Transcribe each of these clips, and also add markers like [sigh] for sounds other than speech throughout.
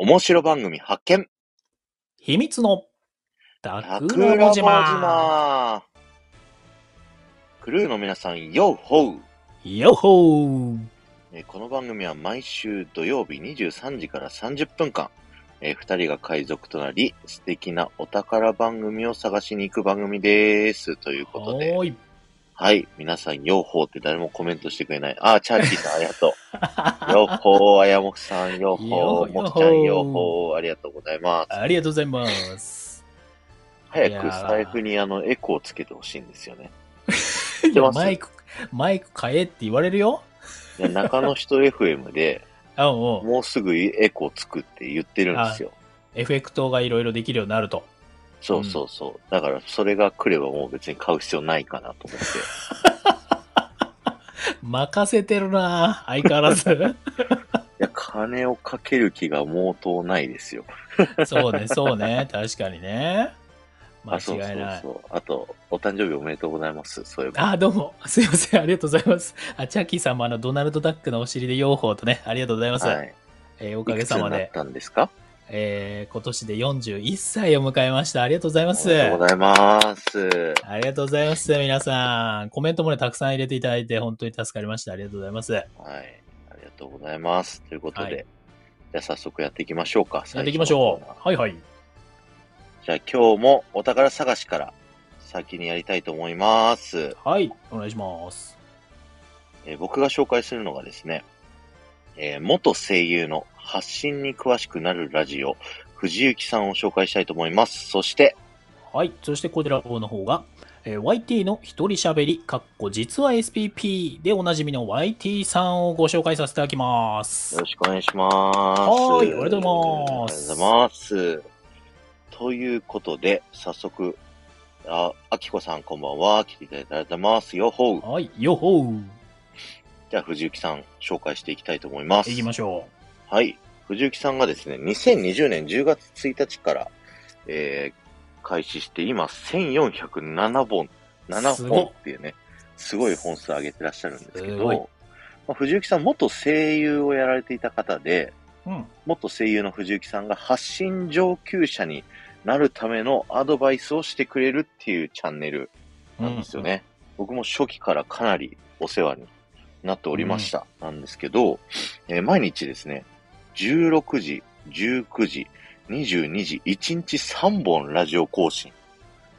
面白番組発見秘密のタタククラボラボ島。島クルーの皆さん、ヨッホーよっほー。えーこの番組は毎週土曜日23時から30分間、えー二人が海賊となり、素敵なお宝番組を探しに行く番組です。ということで、はーい。はい、皆さん、ヨッホーって誰もコメントしてくれない。あー、チャーキーさん、ありがとう。[laughs] ヨッホー、あやもくさん、ヨッホー、よもくちゃん、よヨッホー、ありがとうございます。ありがとうございます。早く財布にあの、エコーつけてほしいんですよね。マイク、マイク変えって言われるよ？いや中の人 FM で、もうすぐエコーつくって言ってるんですよ。エフェクトがいろいろできるようになると。そうそうそう。だから、それが来ればもう別に買う必要ないかなと思って。[laughs] 任せてるな相変わらず。[laughs] いや、金をかける気が毛頭ないですよ。[laughs] そうね、そうね。確かにね。間あ、そう違いない。そうそう。あと、お誕生日おめでとうございます。そういえば。あ、どうも。すいません。ありがとうございます。あ、チャッキーさんもあの、ドナルド・ダックのお尻で養蜂とね、ありがとうございます。はい。えーおかげいくつになっさまで、たんですか？えー今年で41歳を迎えました。ありがとうございます。おめでとうございます。ありがとうございます、皆さん。コメントもね、たくさん入れていただいて、本当に助かりました。ありがとうございます。やはい。ありがとうございます。ということで、はいじゃあ早速やっていきましょうか。っていきましょう。はいはい。じゃあ今日もお宝探しから先にやりたいと思います。はい、お願いします。えー僕が紹介するのがですね、えー元声優の発信に詳しくなるラジオ、藤幸さんを紹介したいと思います。そして、はい、そしてこちらの方が、えー YT の一人喋り、かっこ実は SPP でおなじみの YT さんをご紹介させていただきますよ。ろしくお願いします。はいありがとうございますありがとうございます。ということで、早速、あ、あきこさんこんばんは。来ていただいてます。よほう。はい、よほー。じゃあ、藤幸さん、紹介していきたいと思います。行きましょはい。藤幸さんがですね、2020年10月1日から、えー、開始して、今、1407本、7すごっ本っていうね、すごい本数上げてらっしゃるんですけど、まあ、藤幸さん、元声優をやられていた方で、う。うん。元声優の藤幸さんが発信上級者になるためのアドバイスをしてくれるっていうチャンネルなんですよね。僕も初期からかなりお世話になっておりました。なんですけど、えー毎日ですね、16時、19時、22時、1日3本ラジオ更新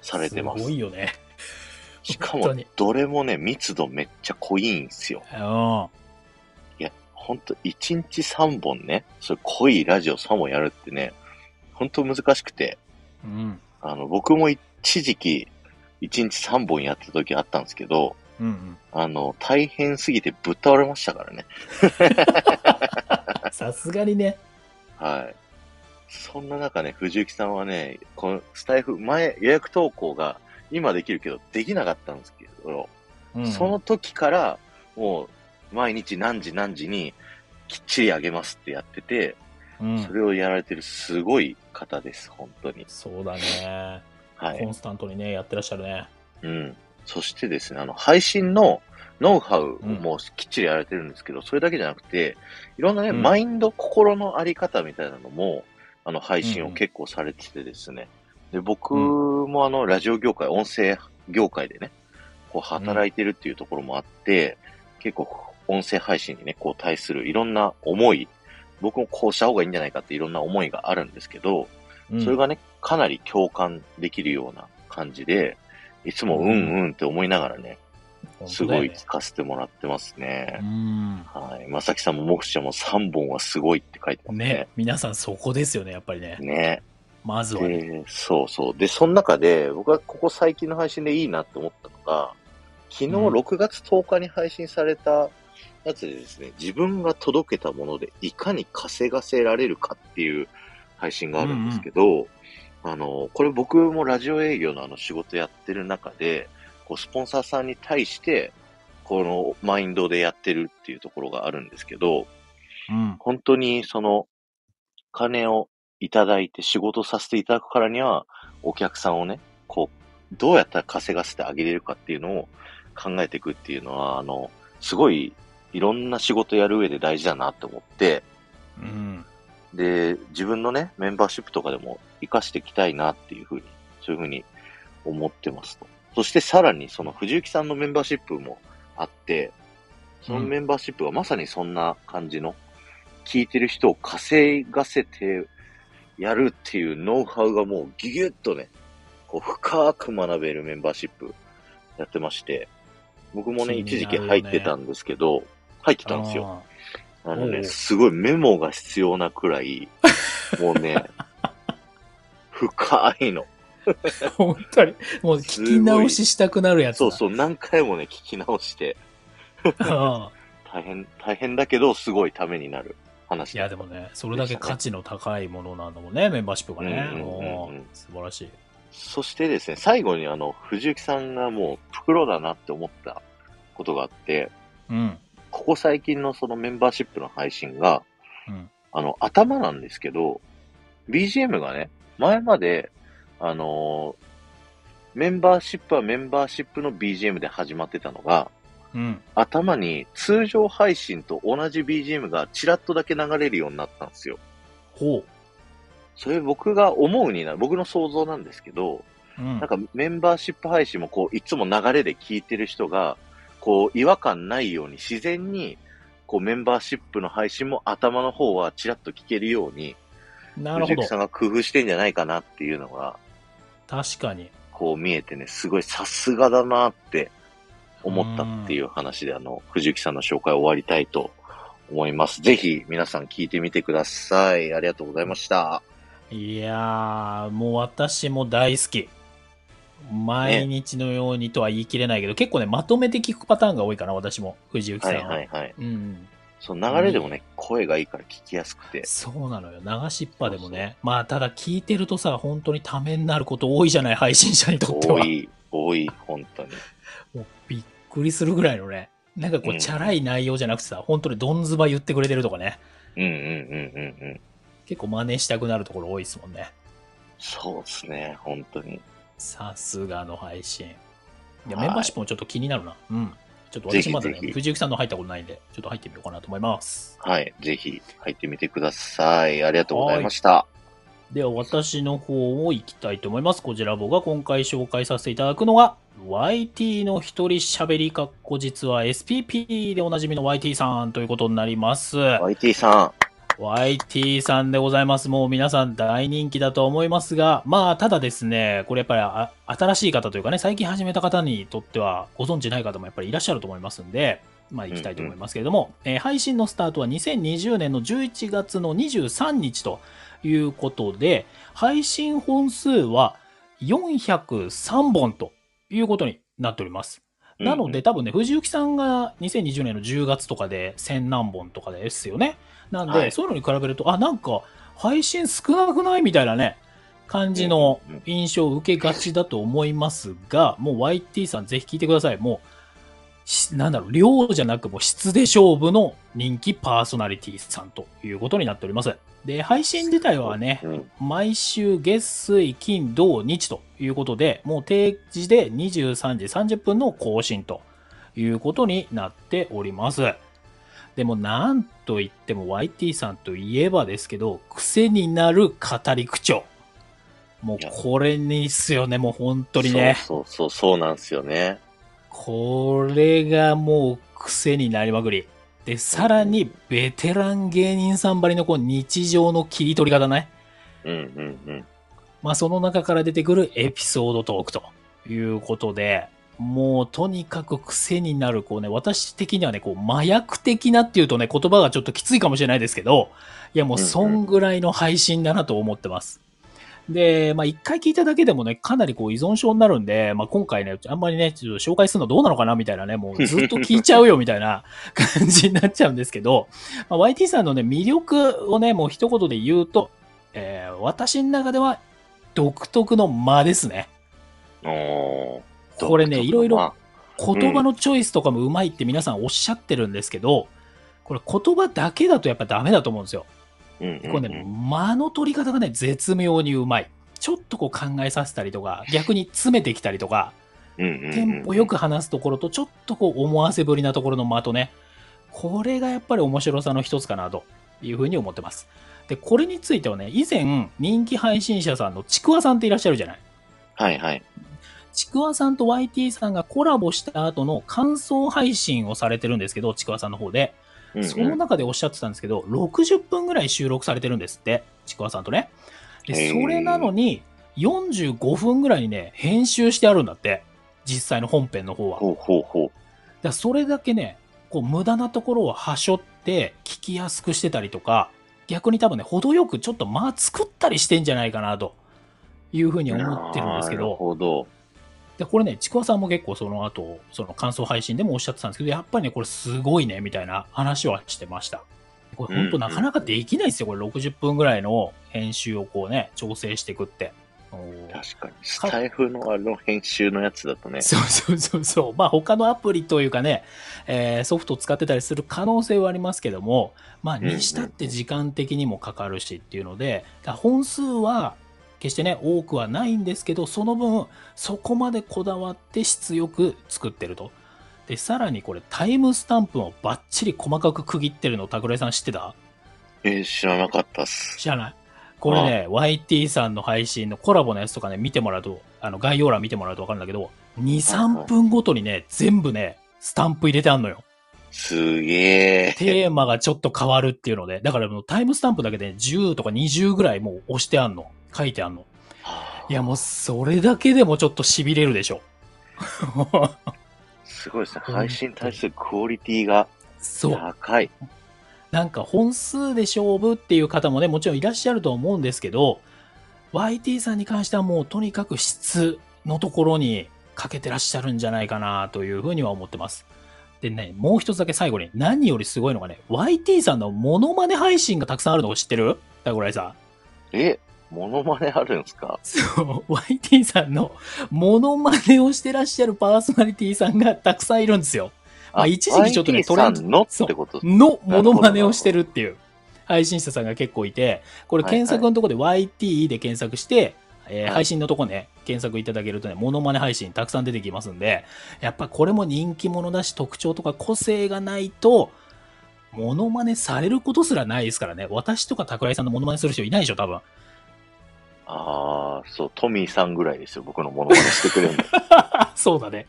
されてます。すごいよね。[laughs] しかもどれもね、密度めっちゃ濃いんですよ。うん。いや、ほんと、1日3本ね、それ濃いラジオ3本やるってね、ほんと難しくて、うん。あの、僕も一時期、1日3本やってた時あったんですけど、うんうん。あの、大変すぎてぶっ倒れましたからね。[laughs] [laughs] さすがにね。はい。そんな中ね、藤幸さんはね、このスタイフ、前予約投稿が今できるけど、できなかったんですけど、うん、その時から、もう、毎日何時何時にきっちりあげますってやってて、うんそれをやられてるすごい方です、本当に。そうだね。はいコ。ンスタントにね、やってらっしゃるね。うん。そしてですね、あの、配信のノウハウもきっちりやられてるんですけど、それだけじゃなくて、いろんなね、うん。マインド、心のあり方みたいなのも、あの、配信を結構されててですね。で、僕もあの、ラジオ業界、音声業界でね、こう、働いてるっていうところもあって、結構、音声配信にね、こう、対するいろんな思い、僕もこうした方がいいんじゃないかっていろんな思いがあるんですけど、うん。それがね、かなり共感できるような感じで、いつもうんうんって思いながらね、すごい聞かせてもらってますね。うん。はい。まさきさんももくちゃんも3本はすごいって書いてますねね。、皆さんそこですよね、やっぱりね。ね。まずはね。で、そうそう。で、その中で、僕はここ最近の配信でいいなって思ったのが、昨日うん6月10日に配信されたやつでですね、自分が届けたものでいかに稼がせられるかっていう配信があるんですけど、あの、これ僕もラジオ営業のあの仕事やってる中で、こう、スポンサーさんに対して、このマインドでやってるっていうところがあるんですけど、うん。本当にその、金をいただいて仕事させていただくからには、お客さんをね、こう、どうやったら稼がせてあげれるかっていうのを考えていくっていうのは、あの、すごい、いろんな仕事やる上で大事だなって思って、うん。で、自分のね、メンバーシップとかでも活かしていきたいなっていうふうに、そういうふうに思ってますと。そしてさらにその藤幸さんのメンバーシップもあって、そのメンバーシップがまさにそんな感じの、聞いてる人を稼がせてやるっていうノウハウがもうギュギュッとね、こう深く学べるメンバーシップやってまして、僕もね、気一時期入ってたんですけど、入ってたんですよ。あのね、すごいメモが必要なくらい、もうね、[laughs] 深いの。[laughs] 本当に。もう聞き直ししたくなるやつだ。そうそう、何回もね、聞き直して、うん [laughs] 大変、大変だけど、すごいためになる話いや、でもね、それだけ価値の高いものなんだもんね、メンバーシップがね。うんうんうん素晴らしい。そしてですね、最後にあの、藤幸さんがもう、プロだなって思ったことがあって、うん。ここ最近のそのメンバーシップの配信が、うんあの、頭なんですけど、BGM がね、前まで、あのーメンバーシップはメンバーシップの BGM で始まってたのが、うん。頭に通常配信と同じ BGM がちらっとだけ流れるようになったんですよ。ほそれ僕が思うにな、僕の想像なんですけど、う。うんなん。かメンバーシップ配信もこう、いつも流れで聞いてる人が、こう、違和感ないように自然に、こう、メンバーシップの配信も頭の方はちらっと聞けるように、なるほど藤木。さんが工夫してんじゃないかなっていうのが、確かに。こう見えてね、すごいさすがだなって思ったっていう話で、あの、藤木さんの紹介を終わりたいと思います。ぜひ皆さん聞いてみてください。ありがとうございました。いやー、もう私も大好き。毎日のようにとは言い切れないけど、結構ね、まとめて聞くパターンが多いかな、私も。藤幸さんはは。いはいはい。うん。その流れでもね、声がいいから聞きやすくて。そうなのよ。流しっぱでもね。まあ、ただ聞いてるとさ、本当にためになること多いじゃない、配信者にとっては。多い、多い、本当に。もうびっくりするぐらいのね。なんかこう、うんチャラい内容じゃなくてさ、本当にどんずば言ってくれてるとかね。うんうんうんうんうん。結構真似したくなるところ多いですもんね。そうですね、本当に。さすがの配信。いや、はいメンバーシップもちょっと気になるな。うん。ちょっと私まだね藤幸さんの入ったことないんで、ちょっと入ってみようかなと思います。はい、ぜひ入ってみてください。ありがとうございました。では、私の方を行きたいと思います。こちら僕が今回紹介させていただくのが、YT の一人喋りかっこ実は SPP でおなじみの YT さんということになります。YT さ YT さんでございます。もう皆さん大人気だと思いますが、まあ、ただですね、これやっぱりあ新しい方というかね、最近始めた方にとってはご存知ない方もやっぱりいらっしゃると思いますんで、まあ、行きたいと思いますけれども、えー配信のスタートは2020年の11月の23日ということで、配信本数は403本ということになっております。ん。なので、多分ね、藤幸さんが2020年の10月とかで1000何本とかですよね。なんで、はいそういうのに比べると、あ、なんか、配信少なくないみたいなね、感じの印象を受けがちだと思いますが、もう YT さんぜひ聞いてください。もう、しなんだろう、量じゃなくもう質で勝負の人気パーソナリティさんということになっております。で、配信自体はね、うん、毎週月水金土日ということで、もう定時で23時30分の更新ということになっております。でもなんと言っても YT さんといえばですけど、癖になる語り口調。もうこれにっすよね、もう本当にね。そうそうそう、そうなんですよね。これがもう癖になりまくり。で、さらにベテラン芸人さんばりのこう日常の切り取り方ね。うんうんうん。まあ、その中から出てくるエピソードトークということで、もうとにかく癖になる、こうね、私的にはね、こう麻薬的なっていうとね、言葉がちょっときついかもしれないですけど、いやもうそんぐらいの配信だなと思ってます。で、まあ一回聞いただけでもね、かなりこう依存症になるんで、まあ今回ね、あんまりね、ちょっと紹介するのどうなのかなみたいなね、もうずっと聞いちゃうよみたいな [laughs] 感じになっちゃうんですけど、まあ、YT さんのね、魅力をね、もう一言で言うと、えー私の中では独特の間ですね。おーこれね、いろいろま言葉のチョイスとかもうまいって皆さんおっしゃってるんですけど、これ言葉だけだとやっぱダメだと思うんですよ。あうんうんうんこれね、間の取り方がね、絶妙にうまい。ちょっとこう考えさせたりとか、[laughs] 逆に詰めてきたりとか、うんうんうんテンポよく話すところと、ちょっとこう思わせぶりなところの間とね、これがやっぱり面白さの一つかなというふうに思ってます。で、これについてはね、以前、人気配信者さんのちくわさんっていらっしゃるじゃないはいはい。ちくわさんと YT さんがコラボした後の感想配信をされてるんですけど、ちくわさんの方で。うんうんその中でおっしゃってたんですけど、60分ぐらい収録されてるんですって、ちくわさんとね。で、それなのに、45分ぐらいにね、編集してあるんだって。実際の本編の方は。ほうほうほらそれだけね、こう無駄なところをはしょって聞きやすくしてたりとか、逆に多分ね、程よくちょっと間作ったりしてんじゃないかなというふうにう。思ってるんですけなるど、ほど。で、これね、ちくわさんも結構その後、その感想配信でもおっしゃってたんですけど、やっぱりね、これすごいね、みたいな話はしてました。これ本当なかなかできないですよ、これ60分ぐらいの編集をこうね、調整していくって。確かに。スタイフのあの編集のやつだとね。そうそうそうそう。まあ他のアプリというかね、えーソフトを使ってたりする可能性はありますけども、まあにしたって時間的にもかかるしっていうので、本数は決してね、多くはないんですけど、その分、そこまでこだわって質よく作ってると。で、さらにこれタイムスタンプをバッチリ細かく区切ってるの、桜井さん知ってた？えー知らなかったっす。知らない？これね、YT さんの配信のコラボのやつとかね、見てもらうと、あの、概要欄見てもらうとわかるんだけど、2、3分ごとにね、全部ね、スタンプ入れてあんのよ。すげえ。テーマがちょっと変わるっていうので、だからもうタイムスタンプだけで10とか20ぐらいもう押してあんの。書いてあんの。いやもうそれだけでもちょっと痺れるでしょ。[laughs] すごいですね。配信に対するクオリティがそう。高い。なんか本数で勝負っていう方もね、もちろんいらっしゃると思うんですけど、YT さんに関してはもうとにかく質のところにかけてらっしゃるんじゃないかなというふうには思ってます。でね、もう一つだけ最後に何よりすごいのがね、YT さんのモノマネ配信がたくさんあるのを知ってる？だこらいさん。え、モノマネあるんですか？そう、YT さんのモノマネをしてらっしゃるパーソナリティさんがたくさんいるんですよ。まあ一時期ちょっとね YT さんのってことのモノマネをしてるっていう配信者さんが結構いて、これ検索のところで YT で検索して、えーはい配信のとこね、検索いただけるとね、モノマネ配信たくさん出てきますんで、やっぱこれも人気者だし特徴とか個性がないと、モノマネされることすらないですからね。私とか桜井さんのモノマネする人いないでしょ、多分。ああ、そう、トミーさんぐらいですよ。僕のモノマネしてくれるの。[laughs] そうだね。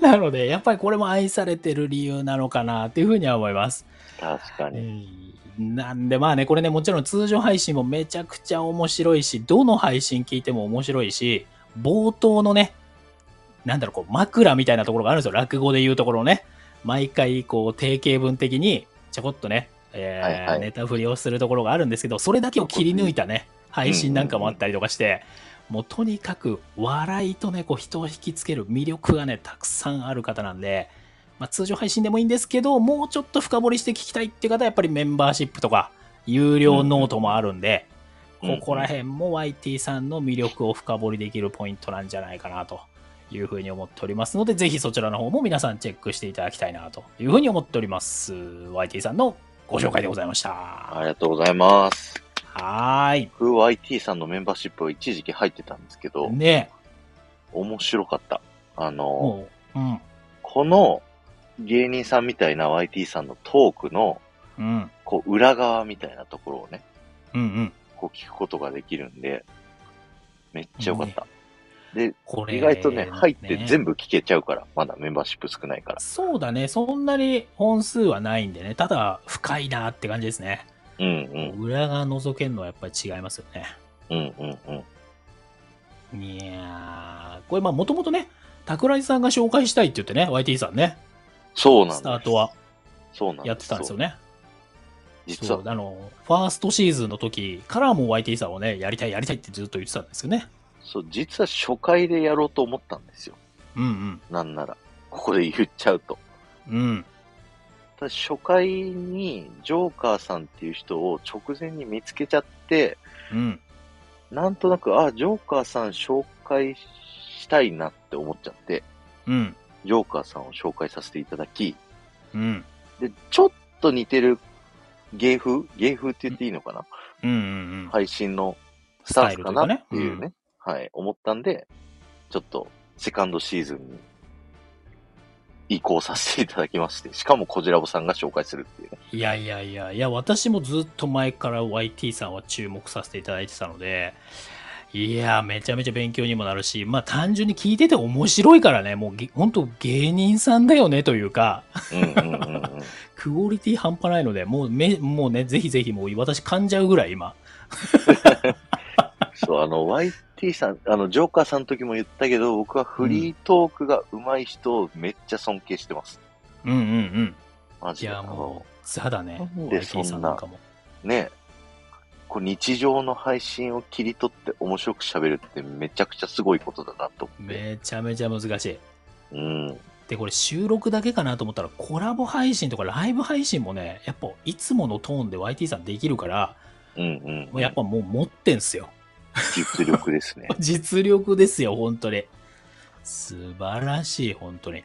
なので、やっぱりこれも愛されてる理由なのかなっていうふうには思います。確かに。なんでまあね、これね、もちろん通常配信もめちゃくちゃ面白いし、どの配信聞いても面白いし、冒頭のね、なんだろう、こう、枕みたいなところがあるんですよ。落語で言うところね。毎回、こう、定型文的に、ちょこっとね、えーはいはいネタ振りをするところがあるんですけど、それだけを切り抜いたね、配信なんかもあったりとかして、もうとにかく笑いとね、こう人を引きつける魅力がね、たくさんある方なんで、まあ、通常配信でもいいんですけど、もうちょっと深掘りして聞きたいって方は、やっぱりメンバーシップとか、有料ノートもあるんで、ここら辺も YT さんの魅力を深掘りできるポイントなんじゃないかなというふうに思っておりますので、ぜひそちらの方も皆さんチェックしていただきたいなというふうに思っております。YT さんのご紹介でございました。ありがとうございます。はー僕 YT さんのメンバーシップは一時期入ってたんですけどい。、ね面白かった。あの、もう、うん、この芸人さんみたいな YT さんのトークの、うん、こう、裏側みたいなところをね、うん、うん。こう聞くことができるんで、めっちゃよかった。で、これ、意外とね、入って全部。部聞けちゃうから、まだメンバーシップ少ないから。そうだね、そんなに本数はないんでね、ただ深いなって感じですね。うんうん、裏側覗けるのはやっぱり違いますよね。うんうんうん。いやー、これまあもともとね、桜井さんが紹介したいって言ってね、YT さんね、そうなん。スタートはそうなん。やってたんですよね。実はあの、ファーストシーズンの時からも YT さんをね、やりたいやりたいってずっと言ってたんですよね。そう、実は初回でやろうと思ったんですよ。うんなんなら。ここで言っちゃうと。うん。初回にジョーカーさんっていう人を直前に見つけちゃって、うん。なんとなく、あ、ジョーカーさん紹介したいなって思っちゃって、うん。ジョーカーさんを紹介させていただき、うん。で、ちょっと似てる芸風？芸風って言っていいのかな、うんうんうん。配信のスタンスかな？っていうスタイルというかね、はい、思ったんで、ちょっとセカンドシーズンに移行させていただきまして、しかもこじらぼさんが紹介するっていうね。いやいやいや、いや、私もずっと前から YT さんは注目させていただいてたので、いや、めちゃめちゃ勉強にもなるし、まあ単純に聞いてて面白いからね、もうげ本当芸人さんだよねというか。[laughs] クオリティ半端ないので、もうめ、もうね、ぜひぜひもう私噛んじゃうぐらい今。[laughs] そう、あの、YT さん、あの、ジョーカーさんの時も言ったけど、僕はフリートークが上手い人をめっちゃ尊敬してます。うんうんうん。いマジで。や、もう、ザだね。で YT さんなんかも。う、ね、こう日常の配信を切り取って面白く喋るってめちゃくちゃすごいことだなと思って。めちゃめちゃ難しい。うん。で、これ収録だけかなと思ったら、コラボ配信とかライブ配信もね、やっぱいつものトーンで YT さんできるから、うんうん、もうやっぱもう持ってんすよ。実力ですね。[laughs] 実力ですよ、本当に。素晴らしい、本当に。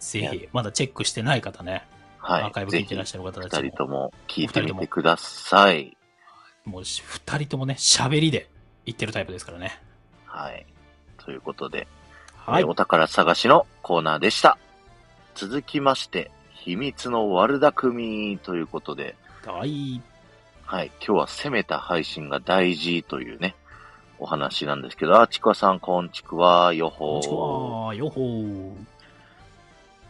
ぜいひ、まだチェックしてない方ね、はい。アーカイブ聞いてらっしゃる方たち二人、とも聞いてみてください。もうし二人ともね、喋りで言ってるタイプですからね。はい。ということで、はいえー。お宝探しのコーナーでした。続きまして、秘密の悪巧みということで、はい。はい。今日は攻めた配信が大事というね、お話なんですけど、あ、ちくわさん、こんちくわ、よほこんにちは。よほー。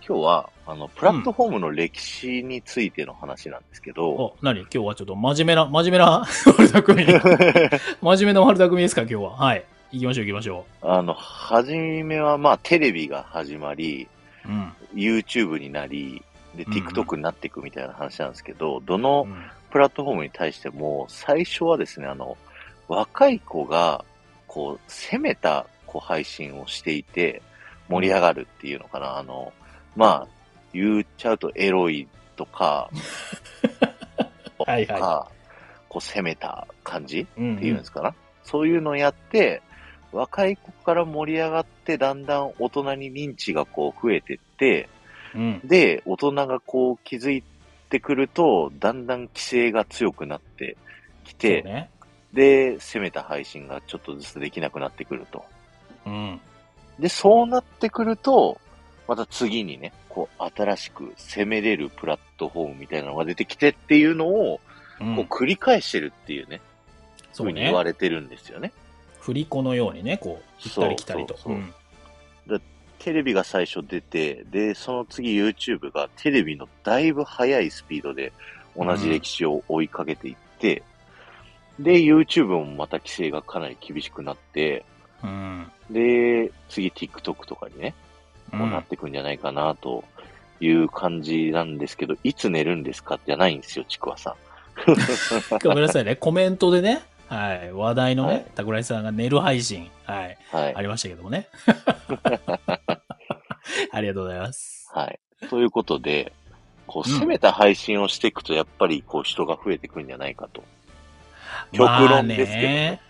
今日は、あの、プラットフォームの歴史についての話なんですけど、お、何？今日はちょっと真面目な、真面目な悪巧み。[laughs] 真面目な悪巧みですか？今日は。はい。行きましょう行きましょあの、はじめは、まあ、テレビが始まり、う。うん。YouTube になり、で、うんうん TikTok になっていくみたいな話なんですけど、どのうんプラットフォームに対しても、最初はですね、あの、若い子が、こう、攻めた、こう、配信をしていて、盛り上がるっていうのかな。あの、まあ、言っちゃうとエロいとか、[laughs] はいとかこう、攻めた感じうんっていうんですかな。そういうのをやって、若い子から盛り上がって、だんだん大人に認知がこう増えてって、うん。で、大人がこう気づいてくると、だんだん規制が強くなってきて、ね。で、攻めた配信がちょっとずつできなくなってくると。うん。で、そうなってくると、また次にね、こう、新しく攻めれるプラットフォームみたいなのが出てきてっていうのを、うんこう、繰り返してるっていうね、そうふうに言わね。れてるんですよね。振り子のようにね、こう、行ったり来たりと。そうそうそうテレビが最初出て、で、その次 YouTube がテレビのだいぶ速いスピードで同じ歴史を追いかけていって、で、YouTube もまた規制がかなり厳しくなって、うん。で、次 TikTok とかにね、う。こうんなってくんじゃないかなという感じなんですけど、いつ寝るんですか？じゃないんですよ、ちくわさん。[laughs] ごめんなさいね。コメントでね、はい、話題のはいね、桜井さんが寝る配信、はい、はいあ。りましたけどもね。[laughs] ありがとうございます。はい。ということで、こう、うん攻めた配信をしていくと、やっぱり、こう、人が増えてくるんじゃないかと。極論ですけどねまあね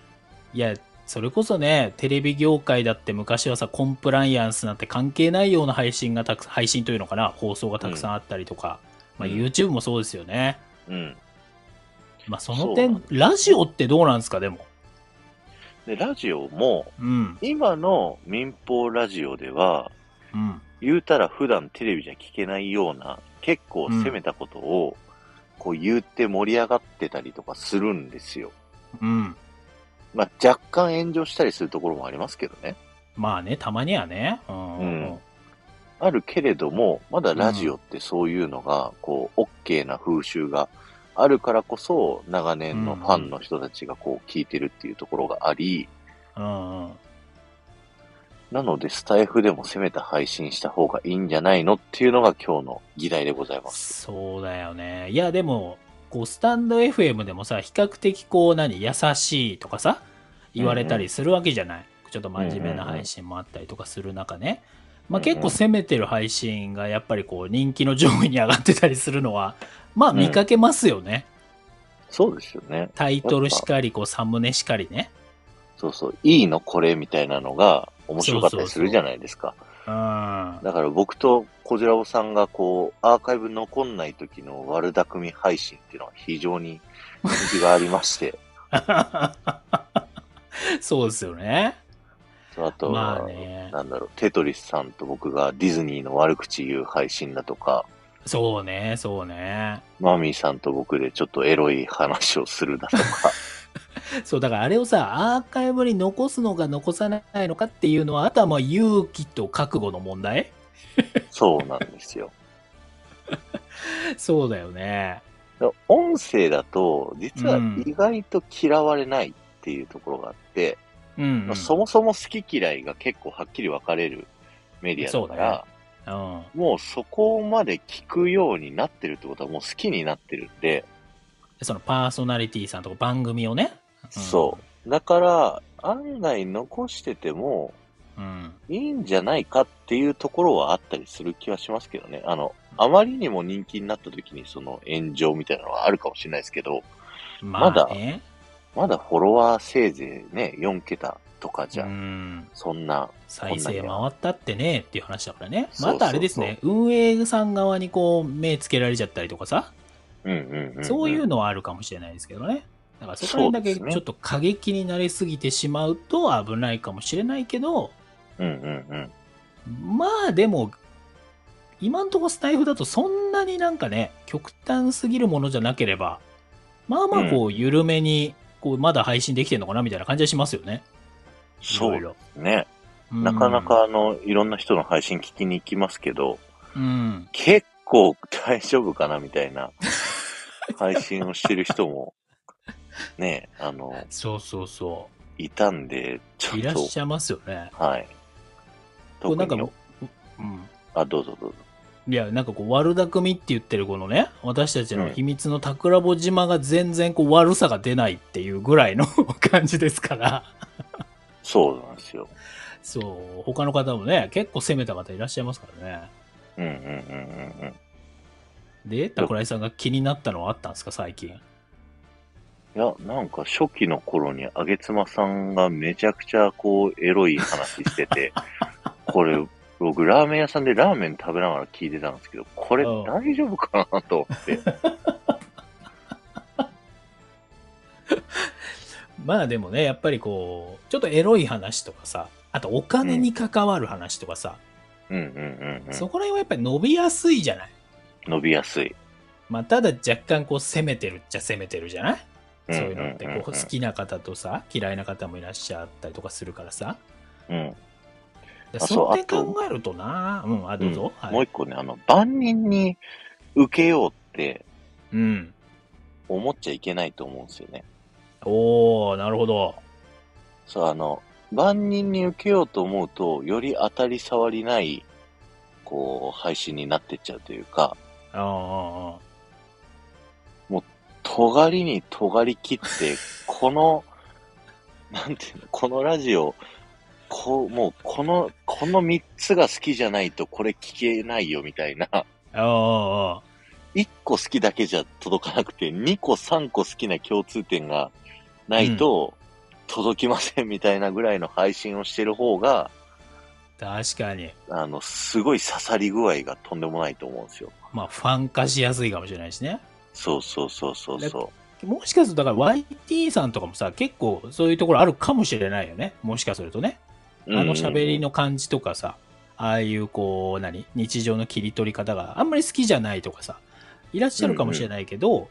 いや、それこそね、テレビ業界だって昔はさ、コンプライアンスなんて関係ないような配信がたく配信というのかな、放送がたくさんあったりとか、まあ、うん YouTube もそうですよね。うん。まあその点で、ラジオってどうなんですか、でも？で、ラジオも、うん。今の民放ラジオでは、うん。言うたら普段テレビじゃ聞けないような、結構攻めたことを、こう言って盛り上がってたりとかするんですよ。うん。まあ、若干炎上したりするところもありますけどね。まあね、たまにはね。うん。うんあるけれども、まだラジオってそういうのが、こう、OK な風習があるからこそ、長年のファンの人たちがこう、聞いてるっていうところがあり、うんうん。なので、スタイフでも攻めた配信した方がいいんじゃないのっていうのが今日の議題でございます。そうだよね。いや、でも、こう、スタンド FM でもさ、比較的こう、何、優しいとかさ、言われたりするわけじゃない。ちょっと真面目な配信もあったりとかする中ね。うん結構攻めてる配信がやっぱりこう、人気の上位に上がってたりするのは、まあ見かけますよね。そうですよね。タイトルしかり、こう、サムネしかりね。そうそう。いいのこれみたいなのが面白かったりするじゃないですか。うん。だから僕とこじらぼさんがこう、アーカイブ残んない時の悪巧み配信っていうのは非常に人気がありまして、[laughs] そうですよね。あとは、まあね。なんだろう、テトリスさんと僕がディズニーの悪口言う配信だとか、そうね、そうね。マミーさんと僕でちょっとエロい話をするだとか、[laughs] そう、だからあれをさ、アーカイブに残すのか残さないのかっていうのは、あとはまあ勇気と覚悟の問題？そうなんですよ。[laughs] そうだよね。音声だと、実は意外と嫌われないっていうところがあって、うん、うん。まあそもそも好き嫌いが結構はっきり分かれるメディアだから、うん。もうそこまで聞くようになってるってことはもう好きになってるんで、そのパーソナリティさんとか番組をね。そう。だから、案外残しててもうん。いいんじゃないかっていうところはあったりする気はしますけどね。あの、あまりにも人気になった時にその炎上みたいなのはあるかもしれないですけど、まだあね。まだフォロワーせいぜいね、4桁とかじゃ、うん。そんな、再生回ったってねっていう話だからね。またあれですね、運営さん側にこう、目つけられちゃったりとかさ、うんうんうん、そういうのはあるかもしれないですけどね。だからそこら辺だけちょっと過激になりすぎてしまうと危ないかもしれないけど、うんうんうん。まあでも、今んとこスタイフだとそんなになんかね、極端すぎるものじゃなければ、まあまあこう、緩めに、こう、まだ配信できてんのかなみたいな感じはしますよね。そうね。なかな。かあの、いろんな人の配信聞きに行きますけど、うん。結構大丈夫かなみたいな配信をしてる人も、[laughs] ね、あの、そうそうそいたんで、ちう。いょっと、らっしゃいますよね。はい。こうなんかうん。あ、どうぞどうぞ。いや、なんかこう、悪巧みって言ってるこのね、私たちの秘密の桜穂島が全然こう、悪さが出ないっていうぐらいの [laughs] 感じですから。そうなんですよ。そう、他の方もね、結構攻めた方いらっしゃいますからね。うんうんうんうんうん。で、桜井さんが気になったのはあったんですか、最近？いや、なんか初期の頃にあげつまさんがめちゃくちゃこう、エロい話してて、[laughs] これ、僕ラーメン屋さんでラーメン食べながら聞いてたんですけど、これうん大丈夫かなと思って。[laughs] まあでもね、やっぱりこう、ちょっとエロい話とかさ、あとお金に関わる話とかさ、うんうんうんうん。そこら辺はやっぱり伸びやすいじゃない？伸びやすい。まあただ若干こう攻めてるっちゃ攻めてるじゃない？うんそういうのってこう好きな方とさ、嫌いな方もいらっしゃったりとかするからさ。うん。そうやって考えるとな、うん、あ、どうぞ。うんはい。もう一個ね、あの、万人に受けようってうん。思っちゃいけないと思うんですよね。おー、なるほど。そう、あの、万人に受けようと思うと、より当たり障りない、こう、配信になってっちゃうというか、ああ、ああ、尖りに尖り切って、この、なんていうの、このラジオ、こう、もう、この、この三つが好きじゃないとこれ聞けないよみたいな、ああ、ああ。一個好きだけじゃ届かなくて、二個三個好きな共通点がないと、届きませんみたいなぐらいの配信をしてる方が、確かに。あの、すごい刺さり具合がとんでもないと思うんですよ。まあ、ファン化しやすいかもしれないしね。そうそうそうそうそもしかすると、だから YT さんとかもさ、結構そういうところあるかもしれないよね。もしかするとね。う。あの喋りの。の感じとかさ、ああいうこう、何？日常の切り取り方があんまり好きじゃないとかさ、いらっしゃるかもしれないけど、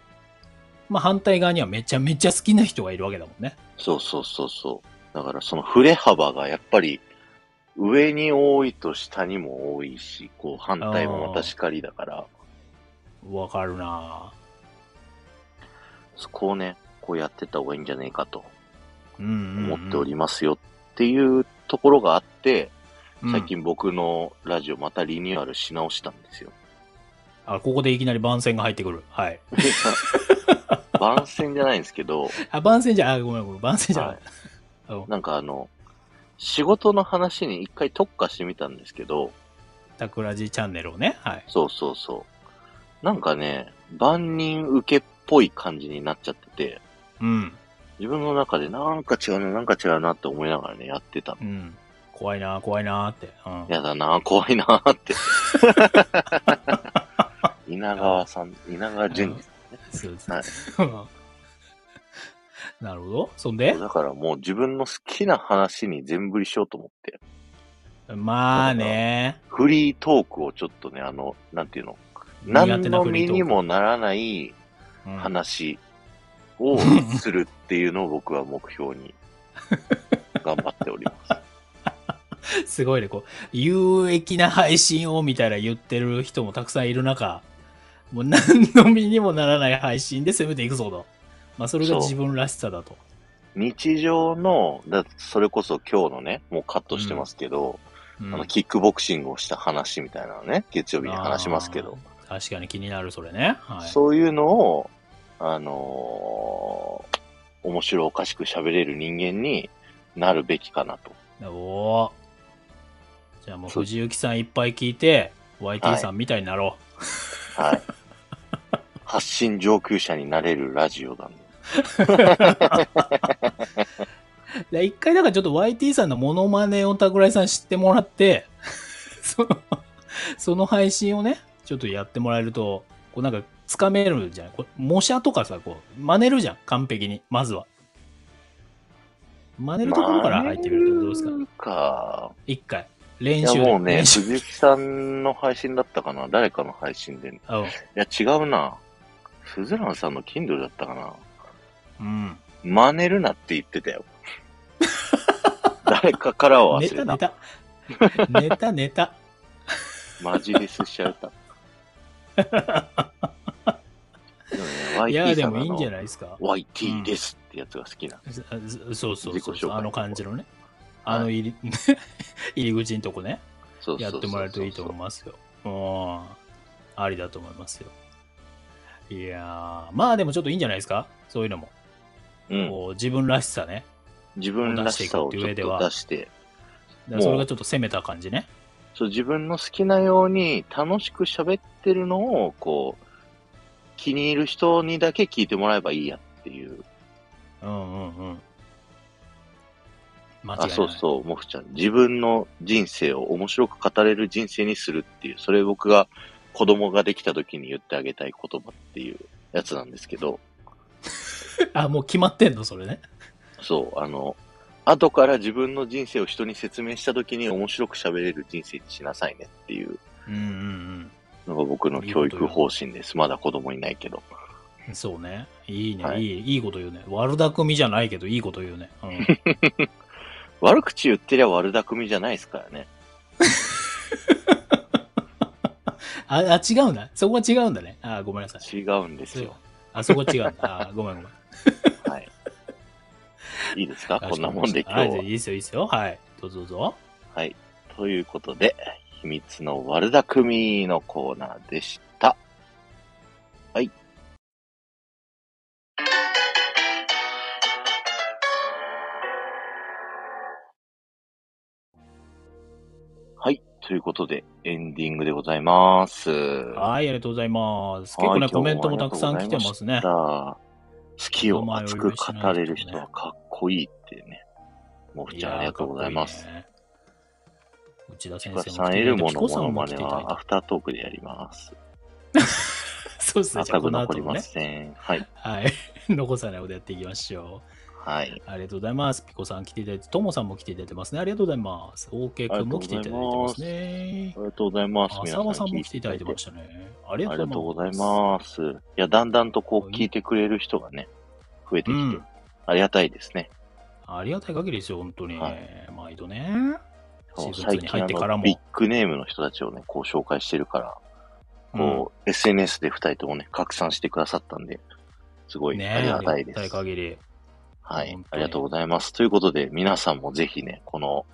まあ反対側にはめちゃめちゃ好きな人がいるわけだもんね。そうそうそうそう。だからその振れ幅がやっぱり上に多いと下にも多いし、こう反対もまたしかりだから、わかるなそこをね、こうやってった方がいいんじゃねえかとうんうん、うん。思っておりますよっていうところがあって、うん最近僕のラジオまたリニューアルし直したんですよ。あ、ここでいきなり番宣が入ってくる。はい。[laughs] 番宣じゃないんですけど、[laughs] あ、番宣じゃ、あ、ごめんごめん、番宣じゃない。うんなんかあの、仕事の話に一回特化してみたんですけど、タクラジチャンネルをね。はい。そうそうそう。なんかね、万人受けっぽい感じになっちゃってて、うん。自分の中でなんか違うな、なんか違うなって思いながらね、やってたの。うん。怖いな怖いなって。うん。やだな、怖いなって。稲川さん、稲川淳二さんね。そうですはい [laughs] なるほど。そんで？だからもう自分の好きな話に全振りしようと思って、まあね。フリートークをちょっとね、あの、なんていうの、何苦手なの身にもならないうん話をするっていうのを僕は目標に頑張っております。[laughs] すごいね、こう、有益な配信をみたいな言ってる人もたくさんいる中、もう何の身にもならない配信で攻めていくぞと。まあ、それが自分らしさだと。日常の、だそれこそ今日のね、もうカットしてますけど、うんあの、キックボクシングをした話みたいなのね、月曜日に話しますけど、確かに気になる、それね。はい。そういうのを、あのー面白おかしく喋れる人間になるべきかなと。おーじゃあもう藤幸さんいっぱい聞いて、YT さんみたいになろはい。発信上級者になれるラジオ [laughs] なんで。う。で一回だからちょっと YT さんのモノマネを桜井さん知ってもらって、[laughs] その、その配信をね、ちょっとやってもらえると、こうなんかつかめるじゃん。こう模写とかさ、こう、真似るじゃん。完璧に。まずは。真似るところから入ってみるとどうですか？一回。いや練習で。もうね、藤木さんの配信だったかな？誰かの配信で。いうんや、違うな。スズランさんの Kindle だったかな？うん。真似るなって言ってたよ。[laughs] 誰かからはネ忘れタた。ネタ。ネタネタ。マジレスしちゃうた。[laughs] いや、でもいいんじゃないですか。YT ですってやつが好きな。そそうそうそうあの感じのね。あの入り、[laughs] 入り口のとこね。そうそうそうそうやってもらえるといいと思いますよ。うん。ありだと思いますよ。いやー、まあでもちょっといいんじゃないですか？そういうのも。うん。こう自分らしさね。自分らしさをちょっと出して、だからそれがちょっと攻めた感じね。そう自分の好きなように楽しく喋ってるのを、こう、気に入る人にだけ聞いてもらえばいいやっていう。うんうんうん。間違いない。あ、そうそう、もふちゃん。自分の人生を面白く語れる人生にするっていう、それ僕が子供ができた時に言ってあげたい言葉っていうやつなんですけど、[laughs] あ、もう決まってんのそれね。そう、あの、後から自分の人生を人に説明した時に面白く喋れる人生にしなさいねっていううんうんのが僕の教育方針です。まだ子供いないけど。うん。そうね。いいね、はいい、い、いいこと言うね。悪巧みじゃないけど、いいこと言うね。うん。[laughs] 悪口言ってりゃ悪巧みじゃないですからね。[laughs] あ、あ違うんだ。そこは違うんだね。あ、ごめんなさい。違うんですよ。あそこ違うんだ。あ、ごめんごめん。[laughs] はい。いいですか？こんなもんで今はい、日は。いいですよ、いいですよ。はい。どうぞどうぞ。はい。ということで、秘密の悪巧みのコーナーでした。はい。はい。ということで、エンディングでございます。はい、ありがとうございます。結構ね、コメントもたくさん来てますね。好きを熱く語れる人はかっこいいってね。もふちゃんありがとうございます。いいね内田先ピコさん、いただいて、エルモピコさのも来ていただいネはアフタートークでやります。て。[laughs] そうですね、じゃあこアーカイブの後もね。残りません。はい。はい。[laughs] 残さないのでやっていきましょはい。う。ありがとうございます。ピコさん来ていただいて、トモさんも来ていただいてますね。ありがとうございます。OK 君も来ていただいてますねあ。りがとうございます。皆浅間さん聞も来ていただいてましたね。ありあがとうございす。ます。いや、だんだんとこう、聞いてくれる人がね、増えてきて、うんありがたいですね。ありがたい限りですよ、本当に。はい毎度ね。シーズン2最に入ってからもビッグネームの人たちをね、こう紹介してるから、こう、SNS で二人ともね、拡散してくださったんで、すごいねありがたいです。限り。はい。ありがとうございます。ということで、皆さんもぜひね、この、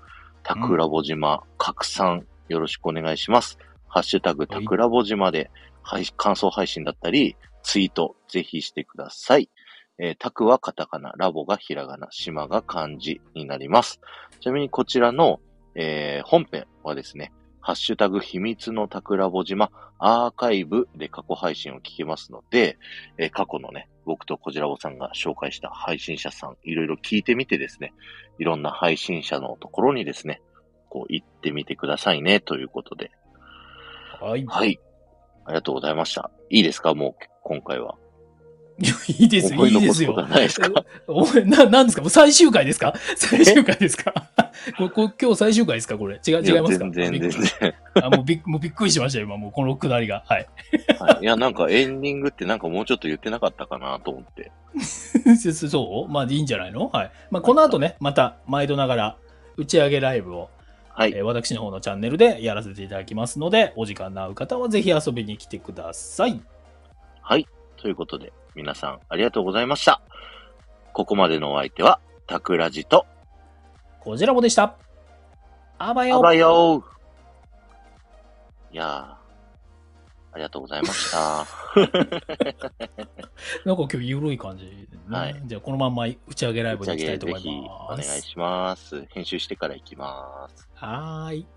タクラボ島、拡散よろしくお願いします。ハッシュタグ、タクラボ島で、配感想配信だったり、ツイート、ぜひしてください。えータクはカタカナ、ラボがひらがな、島が漢字になります。ちなみにこちらの、えー本編はですね、ハッシュタグ秘密のタクラボ島アーカイブで過去配信を聞けますので、えー過去のね、僕とこじらぼさんが紹介した配信者さん、いろいろ聞いてみてですね、いろんな配信者のところにですね、こう行ってみてくださいね、ということで。はい。はい。ありがとうございました。いいですか？もう、今回は。いやいいですよ、思いいいですよいですかお前、な、なんですか？もう最終回ですか？最終回ですか？[laughs] これ [laughs] これ今日最終回ですかこれ？違う、違いますか？全然、全然。あもうびっもうびっくりしましたよ、今。もうこのくだりが。はい。はいいや、なんかエンディングってなんかもうちょっと言ってなかったかなと思って。[laughs] そう？まあいいんじゃないの？はい。まあこの後ね、また毎度ながら打ち上げライブを、はいえー。私の方のチャンネルでやらせていただきますので、お時間の合う方はぜひ遊びに来てください。はい。ということで、皆さんありがとうございました。ここまでのお相手は、タクラジと、こちらもでした。あばよあばよーいやー、ありがとうございました。[laughs] なんか今日緩い感じ、ね。はいじゃあこのまんま打ち上げライブに行きたいと思います。願いします。編集してから行きます。はーい。